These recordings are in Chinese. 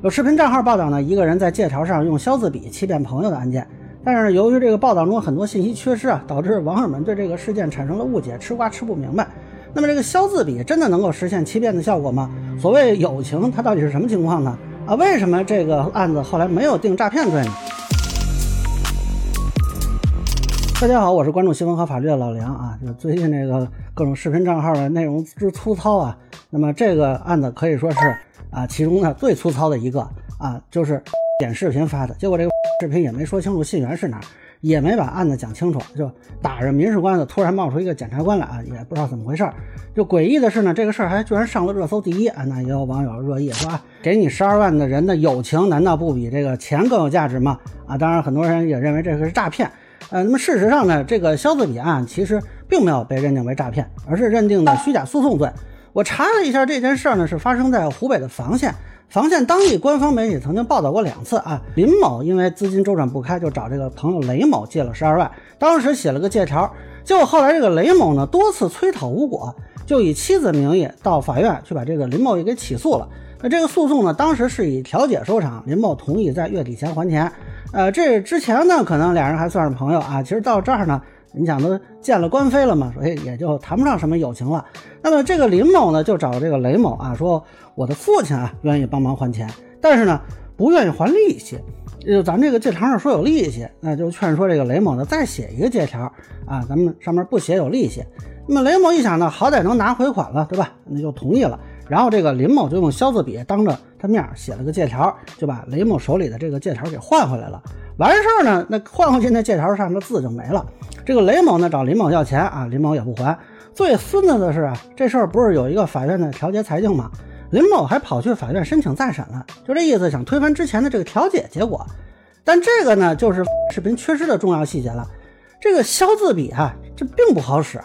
有视频账号报道呢，一个人在借条上用消字笔欺骗朋友的案件。但是由于这个报道中很多信息缺失啊，导致网友们对这个事件产生了误解，吃瓜吃不明白。那么这个消字笔真的能够实现欺骗的效果吗？所谓友情，它到底是什么情况呢？啊，为什么这个案子后来没有定诈骗罪呢？大家好，我是关注新闻和法律的老梁啊。就最近这个各种视频账号的内容之粗糙啊，那么这个案子可以说是啊其中的最粗糙的一个啊，就是剪视频发的，结果这个视频也没说清楚信源是哪儿，也没把案子讲清楚，就打着民事官司突然冒出一个检察官来啊，也不知道怎么回事儿。就诡异的是呢，这个事儿还居然上了热搜第一啊！那也有网友热议说啊，给你十二万的人的友情难道不比这个钱更有价值吗？啊，当然很多人也认为这个是诈骗。呃，那么事实上呢，这个肖子比案其实并没有被认定为诈骗，而是认定的虚假诉讼罪。我查了一下这件事儿呢，是发生在湖北的房县。房县当地官方媒体曾经报道过两次啊，林某因为资金周转不开，就找这个朋友雷某借了十二万，当时写了个借条，结果后来这个雷某呢多次催讨无果，就以妻子名义到法院去把这个林某也给起诉了。那这个诉讼呢，当时是以调解收场，林某同意在月底前还钱。呃，这之前呢，可能俩人还算是朋友啊。其实到这儿呢，你想都见了官非了嘛，所以也就谈不上什么友情了。那么这个林某呢，就找这个雷某啊，说我的父亲啊，愿意帮忙还钱，但是呢，不愿意还利息。就咱这个借条上说有利息，那就劝说这个雷某呢，再写一个借条啊，咱们上面不写有利息。那么雷某一想呢，好歹能拿回款了，对吧？那就同意了。然后这个林某就用消字笔当着他面写了个借条，就把雷某手里的这个借条给换回来了。完事儿呢，那换回去那借条上的字就没了。这个雷某呢找林某要钱啊，林某也不还。最孙子的是啊，这事儿不是有一个法院的调解裁定吗？林某还跑去法院申请再审了，就这意思，想推翻之前的这个调解结果。但这个呢，就是视频缺失的重要细节了。这个消字笔啊，这并不好使。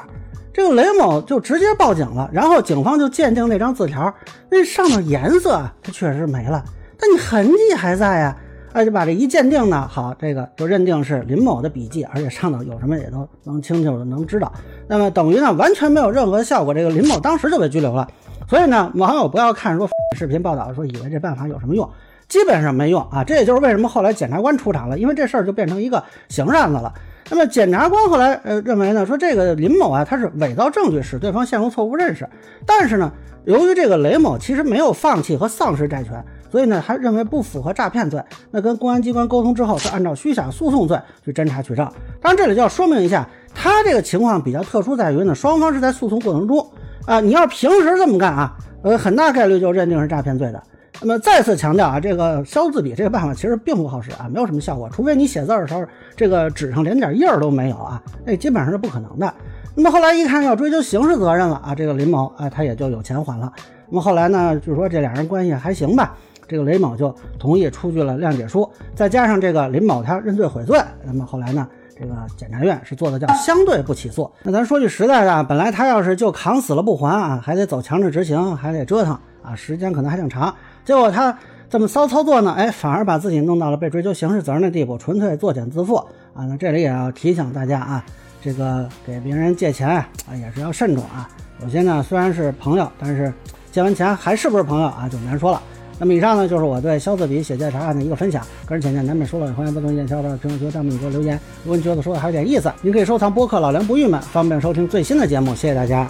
这个雷某就直接报警了，然后警方就鉴定那张字条，那上面颜色它确实没了，但你痕迹还在呀，哎，就把这一鉴定呢，好，这个就认定是林某的笔迹，而且上头有什么也都能清楚的能知道，那么等于呢完全没有任何效果，这个林某当时就被拘留了。所以呢，网友不要看说视频报道说以为这办法有什么用，基本上没用啊，这也就是为什么后来检察官出场了，因为这事儿就变成一个刑事案子了。那么检察官后来呃认为呢，说这个林某啊他是伪造证据使对方陷入错误认识，但是呢，由于这个雷某其实没有放弃和丧失债权，所以呢还认为不符合诈骗罪。那跟公安机关沟通之后，是按照虚假诉讼罪去侦查取证。当然这里就要说明一下，他这个情况比较特殊在于呢，双方是在诉讼过程中啊，你要平时这么干啊，呃很大概率就认定是诈骗罪的。那么再次强调啊，这个消字笔这个办法其实并不好使啊，没有什么效果，除非你写字的时候这个纸上连点印儿都没有啊，那基本上是不可能的。那么后来一看要追究刑事责任了啊，这个林某啊他也就有钱还了。那么后来呢，就是说这俩人关系还行吧，这个雷某就同意出具了谅解书，再加上这个林某他认罪悔罪，那么后来呢，这个检察院是做的叫相对不起诉。那咱说句实在的，本来他要是就扛死了不还啊，还得走强制执行，还得折腾啊，时间可能还挺长。结果他这么骚操作呢，哎，反而把自己弄到了被追究刑事责任的地步，纯粹作茧自缚啊！那这里也要提醒大家啊，这个给别人借钱啊，也是要慎重啊。有些呢虽然是朋友，但是借完钱还是不是朋友啊，就难说了。那么以上呢就是我对肖字笔写借条案的一个分享，个人浅见难免说了，欢迎不同意见小伙伴评论区弹幕里给我留言。如果你觉得说的还有点意思，您可以收藏播客老梁不郁闷，方便收听最新的节目。谢谢大家。